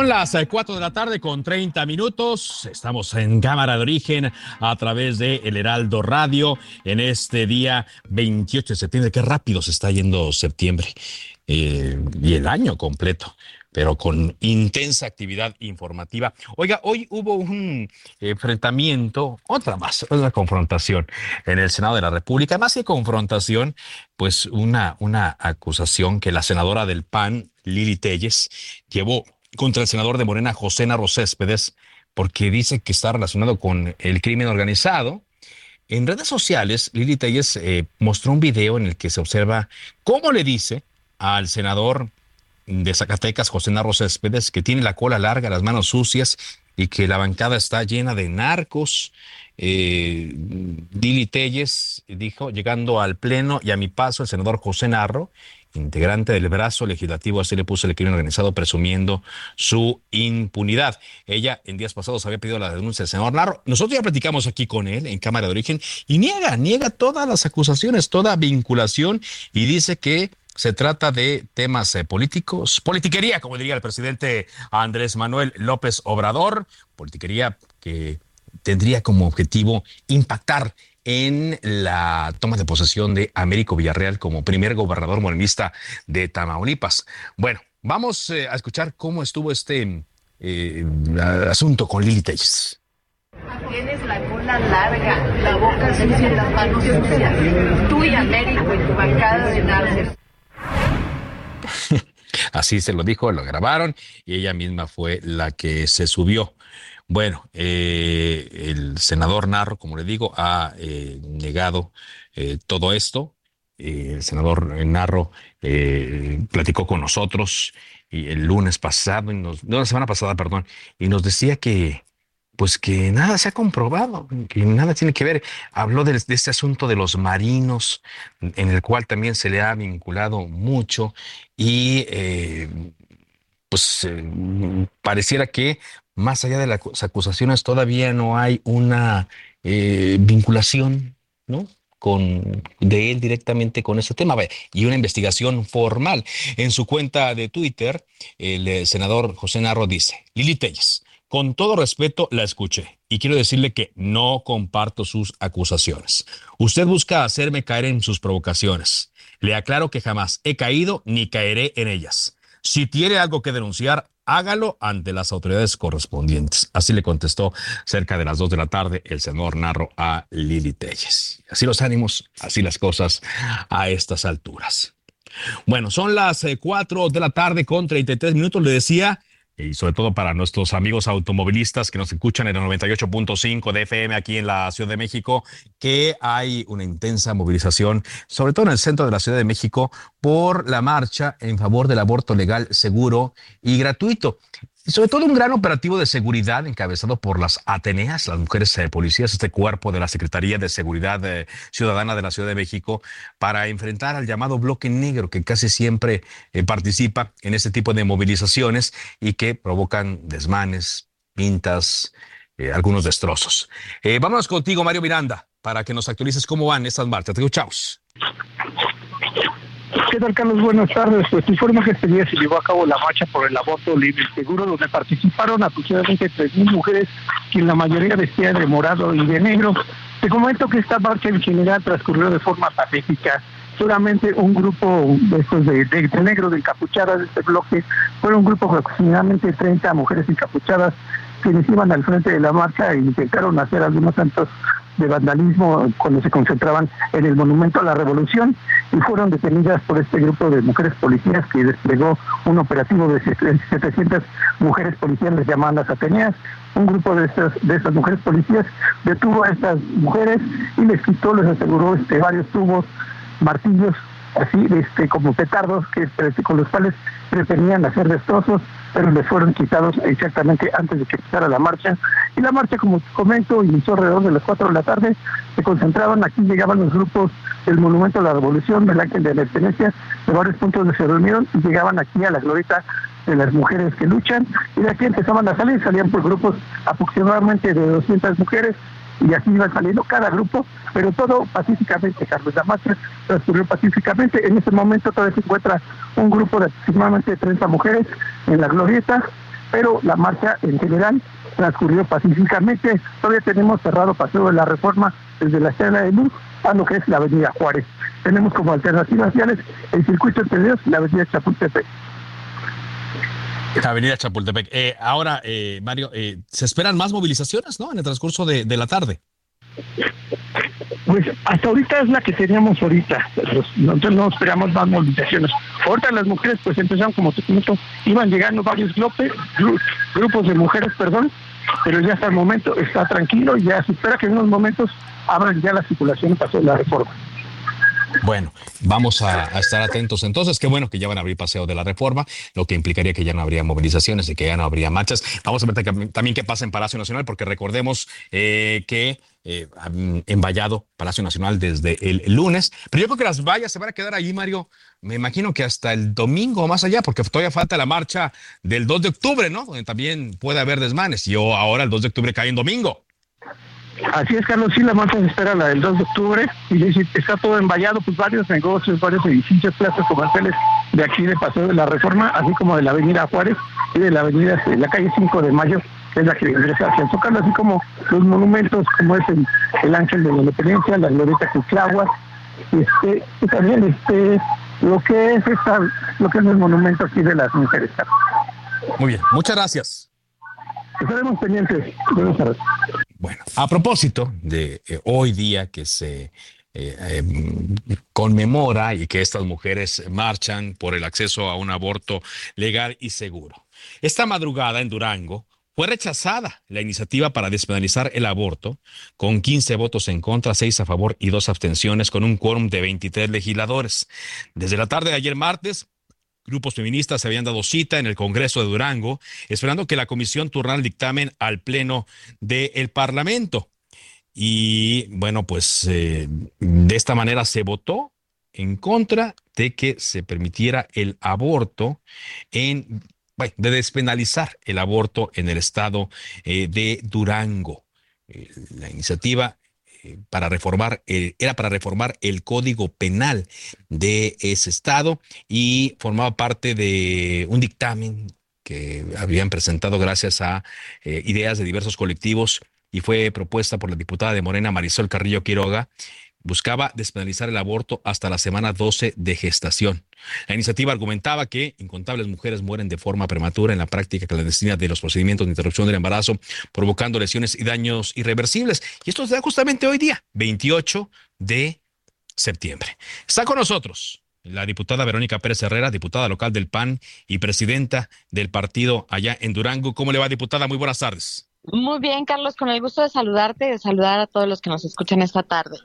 Son las 4 de la tarde con 30 minutos. Estamos en Cámara de Origen a través de El Heraldo Radio en este día 28 de septiembre. Qué rápido se está yendo septiembre eh, y el año completo pero con intensa actividad informativa. Oiga, hoy hubo un enfrentamiento, otra más, una confrontación en el Senado de la República, más que confrontación, pues una, una acusación que la senadora del PAN, Lili Telles, llevó contra el senador de Morena, José Narro Céspedes, porque dice que está relacionado con el crimen organizado. En redes sociales, Lili Telles eh, mostró un video en el que se observa cómo le dice al senador de Zacatecas, José Narro Céspedes, que tiene la cola larga, las manos sucias y que la bancada está llena de narcos. Eh, Lili Telles dijo, llegando al pleno y a mi paso, el senador José Narro integrante del brazo legislativo, así le puso el crimen organizado presumiendo su impunidad. Ella en días pasados había pedido la denuncia del senador Narro. Nosotros ya platicamos aquí con él en Cámara de Origen y niega, niega todas las acusaciones, toda vinculación y dice que se trata de temas eh, políticos, politiquería, como diría el presidente Andrés Manuel López Obrador, politiquería que tendría como objetivo impactar en la toma de posesión de Américo Villarreal como primer gobernador morenista de Tamaulipas. Bueno, vamos eh, a escuchar cómo estuvo este eh, asunto con Lili Telles. Tienes la cola larga, la boca sucia y las manos sucias. Tú y Américo y tu bancada de narcos. Así se lo dijo, lo grabaron y ella misma fue la que se subió. Bueno, eh, el senador Narro, como le digo, ha eh, negado eh, todo esto. el senador Narro platicó con nosotros y el lunes pasado, y nos, no la semana pasada, perdón, y nos decía que, pues que nada se ha comprobado, que nada tiene que ver. Habló de, de, este asunto de los marinos, en el cual también se le ha vinculado mucho y pues pareciera que más allá de las acusaciones, todavía no hay una eh, vinculación, ¿no? Con, de él directamente con ese tema y una investigación formal. En su cuenta de Twitter, el eh, senador José Narro dice, Lili Telles, con todo respeto la escuché y quiero decirle que no comparto sus acusaciones. Usted busca hacerme caer en sus provocaciones. Le aclaro que jamás he caído ni caeré en ellas. Si tiene algo que denunciar, hágalo ante las autoridades correspondientes. Así le contestó cerca de las dos de la tarde el senador Narro a Lili Telles. Así los ánimos, así las cosas a estas alturas. Bueno, son las eh, cuatro de la tarde con 33 minutos. Le decía y sobre todo para nuestros amigos automovilistas que nos escuchan en el 98.5 de FM aquí en la Ciudad de México, que hay una intensa movilización, sobre todo en el centro de la Ciudad de México, por la marcha en favor del aborto legal, seguro y gratuito sobre todo un gran operativo de seguridad encabezado por las Ateneas, las mujeres eh, policías, este cuerpo de la Secretaría de Seguridad eh, Ciudadana de la Ciudad de México, para enfrentar al llamado bloque negro que casi siempre eh, participa en este tipo de movilizaciones y que provocan desmanes, pintas, algunos destrozos. vámonos contigo, Mario Miranda, para que nos actualices cómo van estas marchas. Escuchamos. ¿Qué tal, Carlos? Buenas tardes. Pues informa que este día se llevó a cabo la marcha por el aborto libre y seguro, donde participaron aproximadamente 3.000 mujeres, que la mayoría vestían de morado y de negro. Te comento que esta marcha en general transcurrió de forma pacífica. Solamente un grupo de estos de, de, negro, de encapuchadas de este bloque, fueron un grupo de aproximadamente 30 mujeres encapuchadas quienes iban al frente de la marcha e intentaron hacer algunos tantos de vandalismo cuando se concentraban en el Monumento a la Revolución y fueron detenidas por este grupo de mujeres policías que desplegó un operativo de 700 mujeres policías llamadas Ateneas. Un grupo de estas, de estas mujeres policías detuvo a estas mujeres y les quitó, les aseguró este, varios tubos, martillos, así este, como petardos que, con los cuales pretendían hacer destrozos pero les fueron quitados exactamente antes de que empezara la marcha. Y la marcha, como comento, inició alrededor de las 4 de la tarde. Se concentraban, aquí llegaban los grupos del Monumento a la Revolución, del Ángel de la Independencia, de varios puntos donde se reunieron y llegaban aquí a la glorieta de las mujeres que luchan. Y de aquí empezaban a salir, salían por grupos aproximadamente de 200 mujeres y así iban saliendo cada grupo, pero todo pacíficamente, Carlos. La marcha transcurrió pacíficamente. En este momento todavía se encuentra un grupo de aproximadamente 30 mujeres en la glorieta, pero la marcha en general transcurrió pacíficamente. Todavía tenemos cerrado Paseo de la Reforma desde la escena de Luz a lo que es la Avenida Juárez. Tenemos como alternativas viales el circuito entre Dios y la Avenida Chapultepec. Avenida Chapultepec. Eh, ahora, eh, Mario, eh, se esperan más movilizaciones, ¿no? En el transcurso de, la tarde. Pues hasta ahorita es la que teníamos ahorita. Nosotros no esperamos más movilizaciones. Ahorita las mujeres, pues empezaron, como te comento, iban llegando varios grupos, de mujeres, perdón, pero ya hasta el momento está tranquilo y ya se espera que en unos momentos abran ya la circulación y pasó la reforma. Bueno, vamos a, estar atentos entonces. Qué bueno que ya van a abrir paseo de la reforma, lo que implicaría que ya no habría movilizaciones y que ya no habría marchas. Vamos a ver también qué pasa en Palacio Nacional, porque recordemos eh, que eh, han envallado Palacio Nacional desde el lunes. Pero yo creo que las vallas se van a quedar allí, Mario. Me imagino que hasta el domingo o más allá, porque todavía falta la marcha del 2 de octubre, ¿no? Donde también puede haber desmanes. Y ahora el 2 de octubre cae en domingo. Así es, Carlos, sí, la marcha se espera la del 2 de octubre y está todo envallado, pues varios negocios, varios edificios, plazas comerciales de aquí de Paseo de la Reforma, así como de la Avenida Juárez y de la Avenida, la calle 5 de Mayo, que es la que ingresa hacia el Zócalo, así como los monumentos como es el, Ángel de la Independencia, la Glorieta Cuclaguas, este, y también este, lo que es esta, lo que es el monumento aquí de las mujeres. Muy bien, muchas gracias. Estaremos pendientes. Buenas tardes. Bueno, a propósito de eh, hoy día que se eh, em, conmemora y que estas mujeres marchan por el acceso a un aborto legal y seguro. Esta madrugada en Durango fue rechazada la iniciativa para despenalizar el aborto, con 15 votos en contra, 6 a favor y 2 abstenciones, con un quórum de 23 legisladores. Desde la tarde de ayer martes, Grupos feministas se habían dado cita en el Congreso de Durango, esperando que la comisión turnara el dictamen al Pleno del Parlamento. Y bueno, pues eh, de esta manera se votó en contra de que se permitiera el aborto en, de despenalizar el aborto en el estado eh, de Durango. Eh, la iniciativa para reformar, era para reformar el código penal de ese estado y formaba parte de un dictamen que habían presentado gracias a eh, ideas de diversos colectivos y fue propuesta por la diputada de Morena Marisol Carrillo Quiroga buscaba despenalizar el aborto hasta la semana 12 de gestación. La iniciativa argumentaba que incontables mujeres mueren de forma prematura en la práctica clandestina de los procedimientos de interrupción del embarazo, provocando lesiones y daños irreversibles. Y esto se da justamente hoy día, 28 de septiembre. Está con nosotros la diputada Verónica Pérez Herrera, diputada local del PAN y presidenta del partido allá en Durango. ¿Cómo le va, diputada? Muy buenas tardes. Muy bien, Carlos, con el gusto de saludarte y de saludar a todos los que nos escuchan esta tarde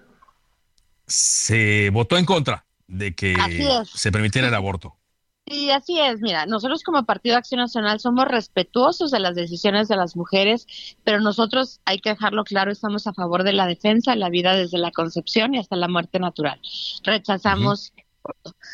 se votó en contra de que se permitiera el aborto. Sí, así es. Mira, nosotros como Partido de Acción Nacional somos respetuosos de las decisiones de las mujeres, pero nosotros, hay que dejarlo claro, estamos a favor de la defensa de la vida desde la concepción y hasta la muerte natural. Rechazamos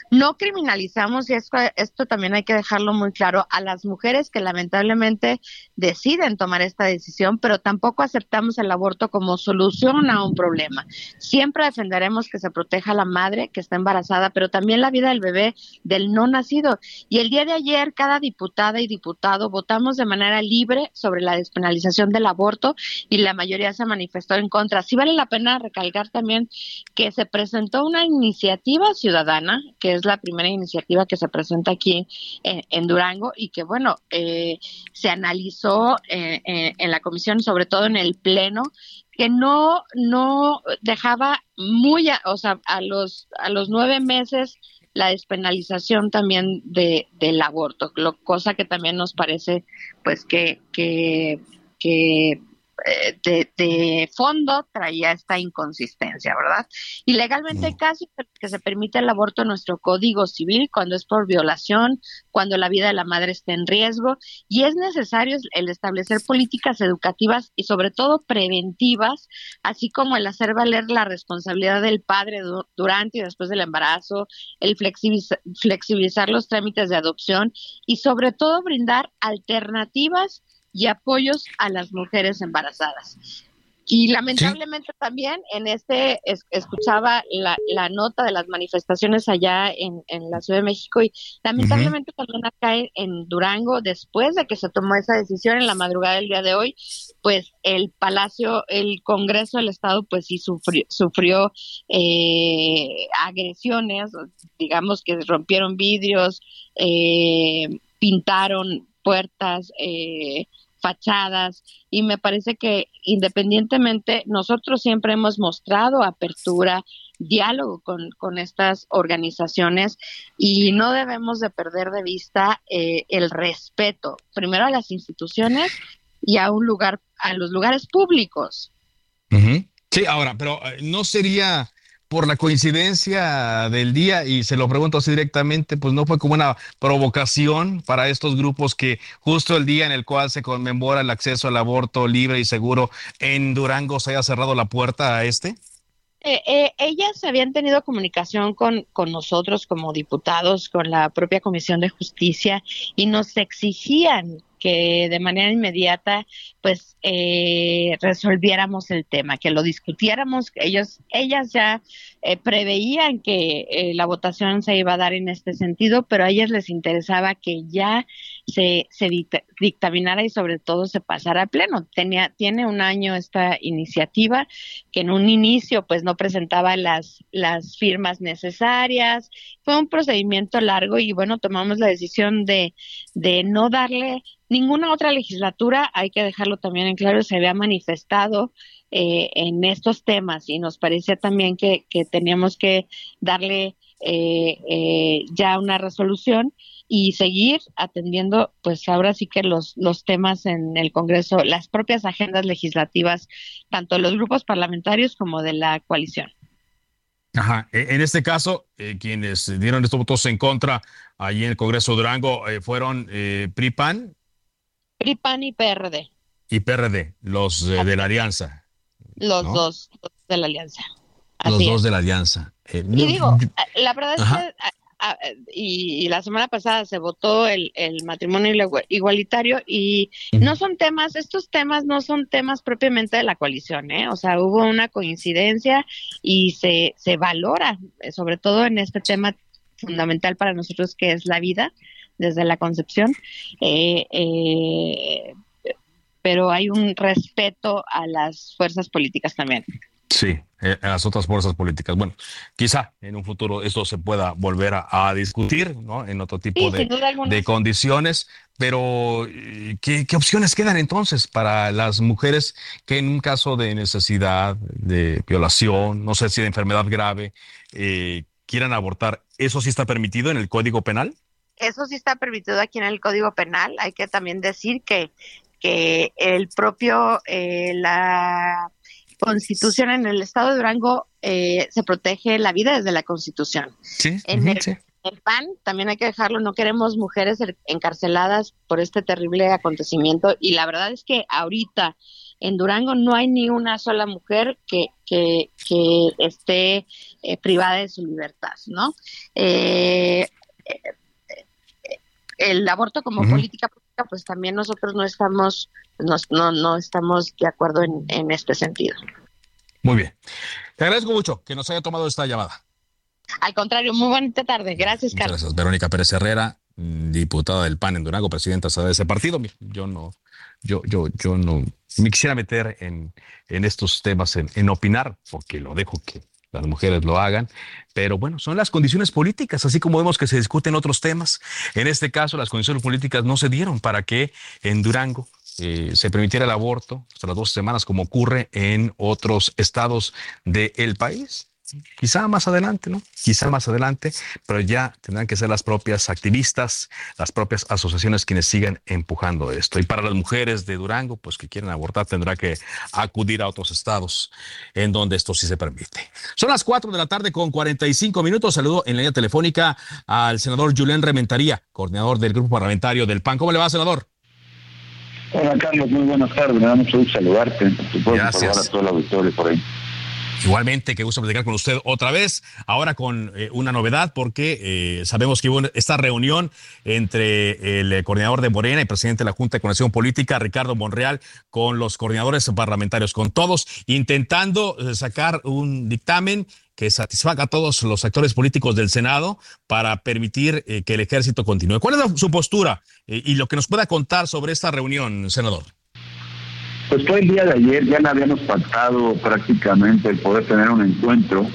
no criminalizamos, y esto, esto también hay que dejarlo muy claro, a las mujeres que lamentablemente deciden tomar esta decisión, pero tampoco aceptamos el aborto como solución a un problema. Siempre defenderemos que se proteja a la madre que está embarazada, pero también la vida del bebé del no nacido. Y el día de ayer, cada diputada y diputado votamos de manera libre sobre la despenalización del aborto y la mayoría se manifestó en contra. Sí vale la pena recalcar también que se presentó una iniciativa ciudadana Que es la primera iniciativa que se presenta aquí en, Durango y que, bueno, eh, se analizó eh, en la comisión, sobre todo en el Pleno, que no, no dejaba muy, o sea, a los, a los nueve meses la despenalización también de, del aborto, lo, cosa que también nos parece pues que, que eh, de, fondo traía esta inconsistencia, ¿verdad? Y legalmente hay casos que se permite el aborto en nuestro Código Civil cuando es por violación, cuando la vida de la madre está en riesgo y es necesario el establecer políticas educativas y sobre todo preventivas, así como el hacer valer la responsabilidad del padre durante y después del embarazo, el flexibilizar los trámites de adopción y sobre todo brindar alternativas y apoyos a las mujeres embarazadas. Y lamentablemente también en este escuchaba la, la, nota de las manifestaciones allá en, en, la Ciudad de México y lamentablemente también acá en Durango, después de que se tomó esa decisión en la madrugada del día de hoy, pues el Palacio, el Congreso del Estado, pues sí sufrió, sufrió eh, agresiones, digamos que rompieron vidrios, eh, pintaron puertas, eh, fachadas y me parece que independientemente nosotros siempre hemos mostrado apertura, diálogo con, con estas organizaciones y no debemos de perder de vista eh, el respeto primero a las instituciones y a un lugar, a los lugares públicos. Sí, ahora, pero eh, no sería por la coincidencia del día, y se lo pregunto así directamente, pues no fue como una provocación para estos grupos que justo el día en el cual se conmemora el acceso al aborto libre y seguro en Durango se haya cerrado la puerta a este? Eh, eh, ellas habían tenido comunicación con, con nosotros como diputados, con la propia Comisión de Justicia, y nos exigían que de manera inmediata pues eh, resolviéramos el tema, que lo discutiéramos. Ellos, ellas ya eh, preveían que eh, la votación se iba a dar en este sentido, pero a ellas les interesaba que ya se, se dictaminara y sobre todo se pasara a pleno. Tenía, tiene un año esta iniciativa que en un inicio pues no presentaba las, las firmas necesarias. Fue un procedimiento largo y bueno, tomamos la decisión de, de no darle ninguna otra legislatura, hay que dejarlo también en claro, se había manifestado eh, en estos temas y nos parecía también que, teníamos que darle eh, eh, ya una resolución y seguir atendiendo, pues ahora sí que los, los temas en el Congreso, las propias agendas legislativas, tanto de los grupos parlamentarios como de la coalición. Ajá. E, en este caso, quienes dieron estos votos en contra allí en el Congreso Durango fueron PRIPAN. PRIPAN y PRD. Y PRD, los de la alianza. Los dos, de la alianza. los dos de la alianza. Eh, y digo, la verdad es que y, la semana pasada se votó el, matrimonio igualitario y no son temas, estos temas no son temas propiamente de la coalición, ¿eh? O sea, hubo una coincidencia y se, se valora, sobre todo en este tema fundamental para nosotros que es la vida desde la concepción. Eh, eh, pero hay un respeto a las fuerzas políticas también. Sí, eh, a las otras fuerzas políticas. Bueno, quizá en un futuro esto se pueda volver a, discutir, ¿no? En otro tipo de, condiciones, pero ¿qué, opciones quedan entonces para las mujeres que en un caso de necesidad, de violación, no sé si de enfermedad grave, eh, quieran abortar? ¿Eso sí está permitido en el Código Penal? Eso sí está permitido aquí en el Código Penal. Hay que también decir que que el propio, eh, la constitución en el estado de Durango eh, se protege la vida desde la constitución. Sí, en el, PAN también hay que dejarlo, no queremos mujeres encarceladas por este terrible acontecimiento y la verdad es que ahorita en Durango no hay ni una sola mujer que, que, que esté eh, privada de su libertad, ¿no? El aborto como política pues también nosotros no estamos, no, no estamos de acuerdo en, este sentido. Muy bien. Te agradezco mucho que nos haya tomado esta llamada. Al contrario, muy buena tarde. Gracias, Carlos. Gracias. Verónica Pérez Herrera, diputada del PAN en Durango, presidenta de ese partido. Yo no, yo, yo, yo no me quisiera meter en, en estos temas, en, en, opinar, porque lo dejo que las mujeres lo hagan, pero bueno, son las condiciones políticas, así como vemos que se discuten otros temas. En este caso, las condiciones políticas no se dieron para que en Durango eh, se permitiera el aborto hasta las dos semanas, como ocurre en otros estados del país. Quizá más adelante, ¿no? Quizá más adelante, pero ya tendrán que ser las propias activistas, las propias asociaciones quienes sigan empujando esto. Y para las mujeres de Durango, pues que quieren abortar, tendrá que acudir a otros estados en donde esto sí se permite. Son las 4 de la tarde con 45 minutos. Saludo en la línea telefónica al senador Julián Rementaría, coordinador del grupo parlamentario del PAN. ¿Cómo le va, senador? Hola, Carlos. Muy buenas tardes. Me da mucho gusto saludarte. Gracias. a todo el auditorio por ahí. Igualmente, qué gusto platicar con usted otra vez, ahora con eh, una novedad, porque eh, sabemos que hubo esta reunión entre el eh, coordinador de Morena y presidente de la Junta de Conexión Política, Ricardo Monreal, con los coordinadores parlamentarios, con todos, intentando sacar un dictamen que satisfaga a todos los actores políticos del Senado para permitir que el ejército continúe. ¿Cuál es su postura y lo que nos pueda contar sobre esta reunión, senador? Pues todo el día de ayer ya no habíamos pactado prácticamente el poder tener un encuentro,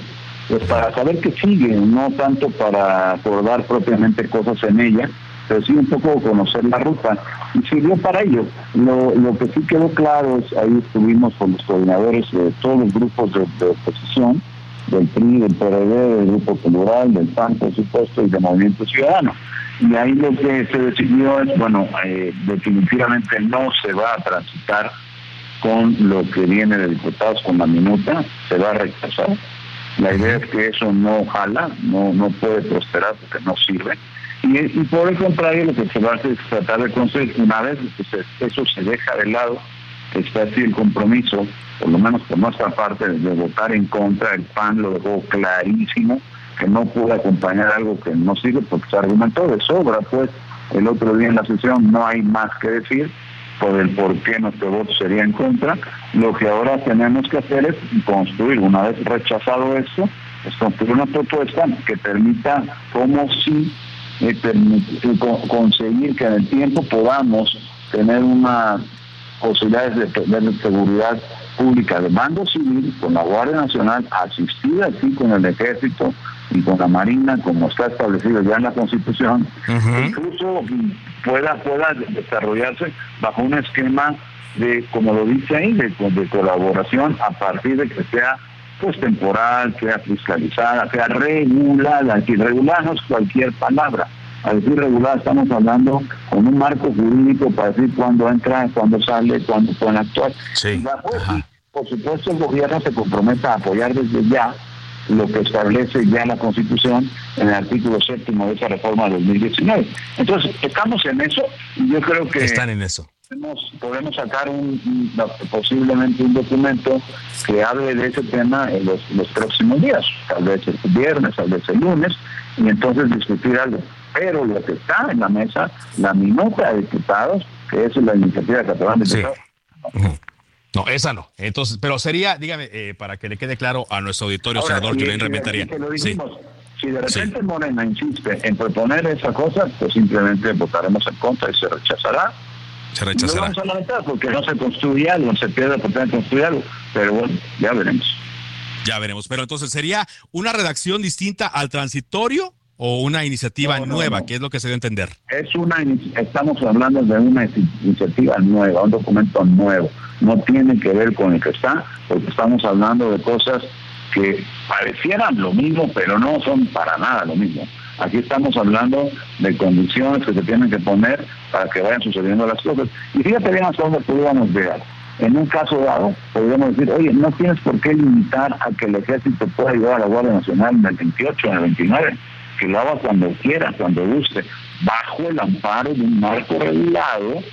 pues para saber qué sigue, no tanto para acordar propiamente cosas en ella, pero sí un poco conocer la ruta. Y sirvió para ello. Lo, lo que sí quedó claro es, ahí estuvimos con los coordinadores de todos los grupos de, oposición, del PRI, del PRD, del Grupo Plural, del PAN, por supuesto, y del Movimiento Ciudadano. Y ahí lo que se decidió es, bueno, eh, definitivamente no se va a transitar con lo que viene de diputados con la minuta, se va a rechazar. La idea es que eso no jala, no, no puede prosperar porque no sirve. Y, por el contrario, lo que se va a hacer es tratar de conseguir, una vez que eso se deja de lado, está así el compromiso, por lo menos por nuestra parte, de votar en contra, el PAN lo dejó clarísimo, que no puede acompañar algo que no sirve porque se argumentó de sobra, pues el otro día en la sesión no hay más que decir, por el por qué nuestro voto sería en contra. Lo que ahora tenemos que hacer es construir, una vez rechazado esto, es construir una propuesta que permita, como si eh, conseguir que en el tiempo podamos tener una posibilidades de tener seguridad pública de mando civil con la Guardia Nacional asistida así con el ejército y con la Marina como está establecido ya en la Constitución, incluso pueda, pueda desarrollarse bajo un esquema de, como lo dice ahí, de, colaboración a partir de que sea pues temporal, sea fiscalizada, sea regulada. Si regular no es cualquier palabra. Al decir regular estamos hablando con un marco jurídico para decir cuándo entra, cuándo sale, cuándo pueden actuar. Sí. por supuesto el gobierno se compromete a apoyar desde ya lo que establece ya la Constitución en el artículo séptimo de esa reforma de 2019. Entonces, estamos en eso y yo creo que... Están en eso. Podemos, sacar un, posiblemente un documento que hable de ese tema en los, los próximos días, tal vez el viernes, tal vez el lunes, y entonces discutir algo. Pero lo que está en la mesa, la minuta de diputados, que es la iniciativa catalana de sí. No, esa no. Entonces, pero sería, dígame, eh, para que le quede claro a nuestro auditorio, senador Julián Rementaría. Si de repente Morena insiste en proponer esa cosa, pues simplemente votaremos en contra y se rechazará. Se rechazará. No vamos a lamentar porque no se construye algo, se pierde la oportunidad de construir algo, pero bueno, ya veremos. Ya veremos. Pero entonces, ¿sería una redacción distinta al transitorio o una iniciativa nueva? ¿Qué es lo que se debe entender? Es una, estamos hablando de una iniciativa nueva, un documento nuevo. No tiene que ver con el que está, porque estamos hablando de cosas que parecieran lo mismo, pero no son para nada lo mismo. Aquí estamos hablando de condiciones que se tienen que poner para que vayan sucediendo las cosas. Y fíjate bien hasta dónde podríamos llegar. En un caso dado, podríamos decir, oye, no tienes por qué limitar a que el ejército pueda ayudar a la Guardia Nacional en el 28, en el 29 que lo haga cuando quiera, cuando guste, bajo el amparo de un marco regulado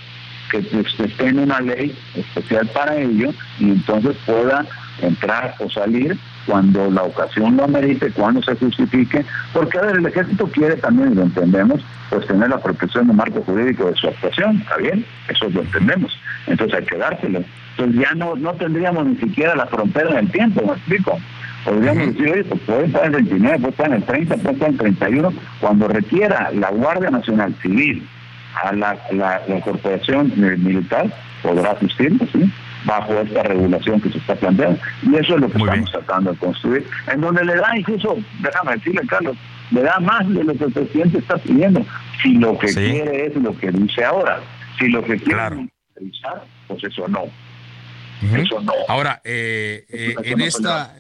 que esté en una ley especial para ello y entonces pueda entrar o salir cuando la ocasión lo amerite, cuando se justifique, porque a ver, el ejército quiere también, y lo entendemos, pues tener la protección del marco jurídico de su actuación, ¿está bien? Eso lo entendemos, entonces hay que dárselo. Entonces ya no, no tendríamos ni siquiera la frontera en el tiempo, ¿me explico? Podríamos decir, oye, pues puede estar en el 29, puede estar en el 30, puede estar en el 31, cuando requiera la Guardia Nacional Civil a la, la, corporación militar, podrá asistir, ¿sí? bajo esta regulación que se está planteando. Y eso es lo que estamos tratando de construir, en donde le da incluso, déjame decirle, Carlos, le da más de lo que el presidente está pidiendo, si lo que quiere es lo que dice ahora. Si lo que quiere es pues eso no. Eso no. Ahora, eh, eh, en esta...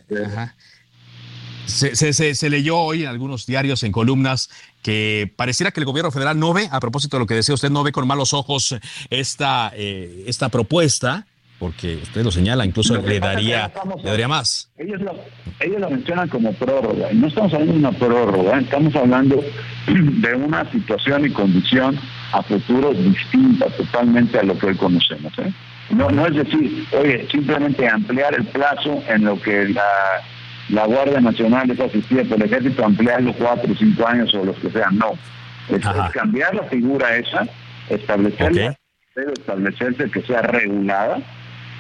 Se, se, se, leyó hoy en algunos diarios, en columnas, que pareciera que el gobierno federal no ve, a propósito de lo que decía usted, no ve con malos ojos esta, eh, esta propuesta, porque usted lo señala, incluso le daría, le daría más. Ellos lo, ellos lo mencionan como prórroga, y no estamos hablando de una prórroga, estamos hablando de una situación y condición a futuro distinta totalmente a lo que hoy conocemos. ¿eh? No, no es decir, oye, simplemente ampliar el plazo en lo que la la Guardia Nacional es asistida por el ejército, ampliarlo cuatro o cinco años o los que sean, no. Es, cambiar la figura esa, establecerla, pero establecerse que sea regulada.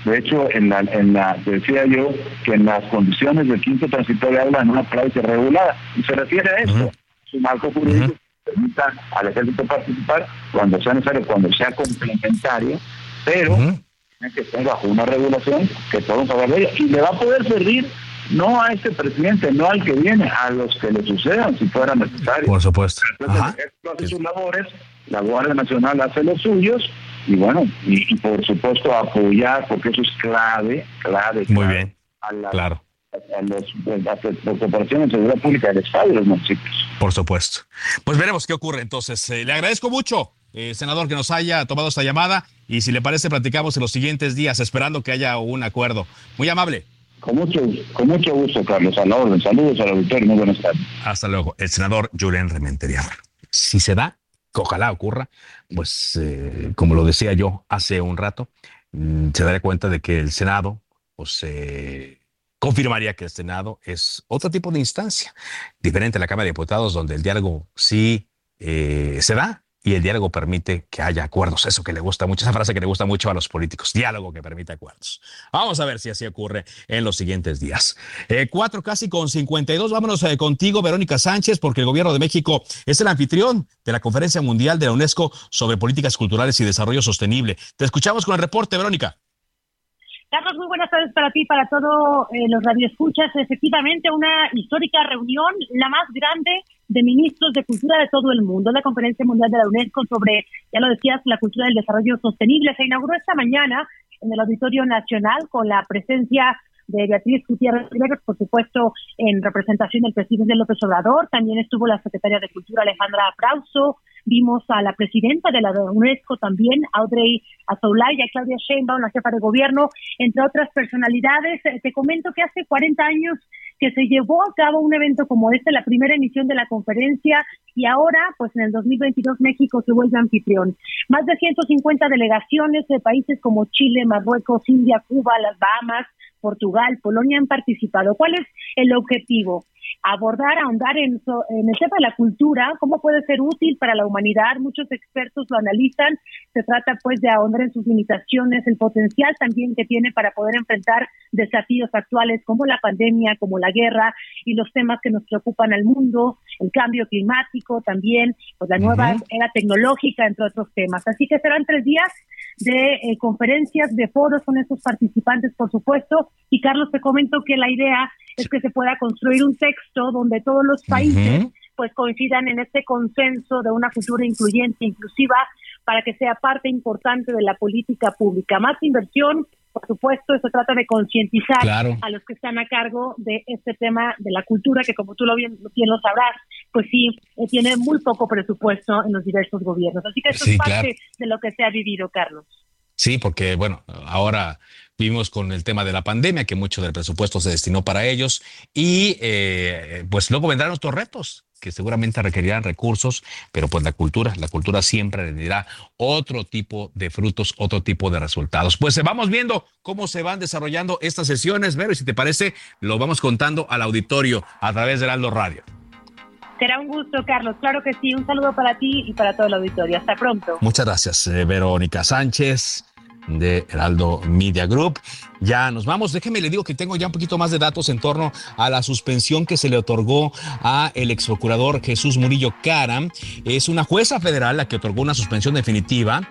De hecho, en la, en la, decía yo que en las condiciones del quinto transitorio habla de una práctica regulada, y se refiere a eso, su marco jurídico que permita al ejército participar cuando sea necesario, cuando sea complementario, pero tiene que estar bajo una regulación que podemos hablar de ella, y le va a poder servir no a este presidente, no al que viene, a los que le sucedan si fuera necesario. Por supuesto. Entonces, hace sus labores, la Guardia Nacional hace los suyos y bueno, y, por supuesto apoyar, porque eso es clave, clave. Muy bien, a claro. A los, las corporaciones de seguridad pública del Estado y los municipios. Por supuesto. Pues veremos qué ocurre entonces. Eh, le agradezco mucho, eh, senador, que nos haya tomado esta llamada y si le parece platicamos en los siguientes días, esperando que haya un acuerdo. Muy amable. Con mucho, con mucho gusto, Carlos. A la orden. Saludos al auditorio. Muy buenas tardes. Hasta luego. El senador Julián Rementería. Si se da, ojalá ocurra, pues eh, como lo decía yo hace un rato, mm, se daría cuenta de que el Senado, pues eh, confirmaría que el Senado es otro tipo de instancia, diferente a la Cámara de Diputados, donde el diálogo sí eh, se da, y el diálogo permite que haya acuerdos. Eso que le gusta mucho, esa frase que le gusta mucho a los políticos, diálogo que permite acuerdos. Vamos a ver si así ocurre en los siguientes días. Eh, cuatro casi con 52. Vámonos eh, contigo, Verónica Sánchez, porque el gobierno de México es el anfitrión de la Conferencia Mundial de la UNESCO sobre Políticas Culturales y Desarrollo Sostenible. Te escuchamos con el reporte, Verónica. Carlos, muy buenas tardes para ti para todos eh, los radioescuchas. Efectivamente, una histórica reunión, la más grande de ministros de cultura de todo el mundo. La Conferencia Mundial de la UNESCO sobre, ya lo decías, la cultura del desarrollo sostenible se inauguró esta mañana en el Auditorio Nacional con la presencia de Beatriz Gutiérrez por supuesto, en representación del presidente López Obrador. También estuvo la secretaria de Cultura Alejandra Frauso, Vimos a la presidenta de la UNESCO también, Audrey Azoulay, y a Claudia Sheinbaum, la jefa de gobierno, entre otras personalidades. Te comento que hace 40 años que se llevó a cabo un evento como este, la primera emisión de la conferencia, y ahora, pues en el 2022, México se vuelve anfitrión. Más de 150 delegaciones de países como Chile, Marruecos, India, Cuba, las Bahamas, Portugal, Polonia han participado. ¿Cuál es el objetivo? Abordar, ahondar en, en el tema de la cultura, cómo puede ser útil para la humanidad. Muchos expertos lo analizan. Se trata pues de ahondar en sus limitaciones, el potencial también que tiene para poder enfrentar desafíos actuales como la pandemia, como la guerra y los temas que nos preocupan al mundo, el cambio climático también, pues la nueva era tecnológica, entre otros temas. Así que serán tres días de eh, conferencias, de foros con estos participantes, por supuesto. Y Carlos, te comento que la idea es que se pueda construir un texto donde todos los países pues coincidan en este consenso de una cultura incluyente, inclusiva, para que sea parte importante de la política pública. Más inversión, por supuesto, eso trata de concientizar a los que están a cargo de este tema de la cultura, que como tú lo bien, bien lo sabrás, pues sí, eh, tiene muy poco presupuesto en los diversos gobiernos. Así que eso es parte de lo que se ha vivido, Carlos. Sí, porque bueno, ahora vimos con el tema de la pandemia que mucho del presupuesto se destinó para ellos y eh, pues luego vendrán otros retos que seguramente requerirán recursos, pero pues la cultura, la cultura siempre le dirá otro tipo de frutos, otro tipo de resultados. Pues vamos viendo cómo se van desarrollando estas sesiones, Vero, y si te parece, lo vamos contando al auditorio a través del Aldo Radio. Será un gusto, Carlos. Claro que sí. Un saludo para ti y para todo el auditorio. Hasta pronto. Muchas gracias, eh, Verónica Sánchez de Heraldo Media Group. Ya nos vamos. Déjeme le digo que tengo ya un poquito más de datos en torno a la suspensión que se le otorgó a el ex procurador Jesús Murillo Cara. Es una jueza federal la que otorgó una suspensión definitiva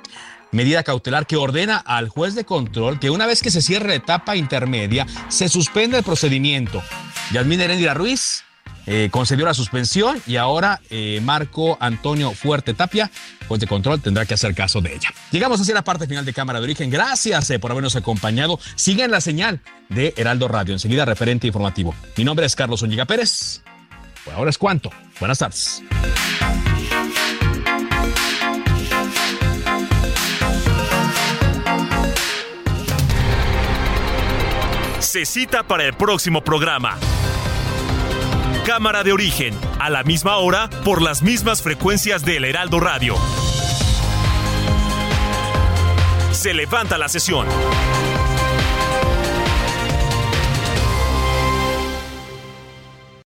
medida cautelar que ordena al juez de control que una vez que se cierre la etapa intermedia, se suspende el procedimiento. Yasmín Heréndira Ruiz eh, concedió la suspensión y ahora eh, Marco Antonio Fuerte Tapia, juez de control, tendrá que hacer caso de ella. Llegamos así a la parte final de Cámara de Origen. Gracias eh, por habernos acompañado. Sigan la señal de Heraldo Radio. Enseguida, referente informativo. Mi nombre es Carlos Oñiga Pérez. Por ahora es cuanto. Buenas tardes. Se cita para el próximo programa. Cámara de origen, a la misma hora, por las mismas frecuencias del Heraldo Radio. Se levanta la sesión.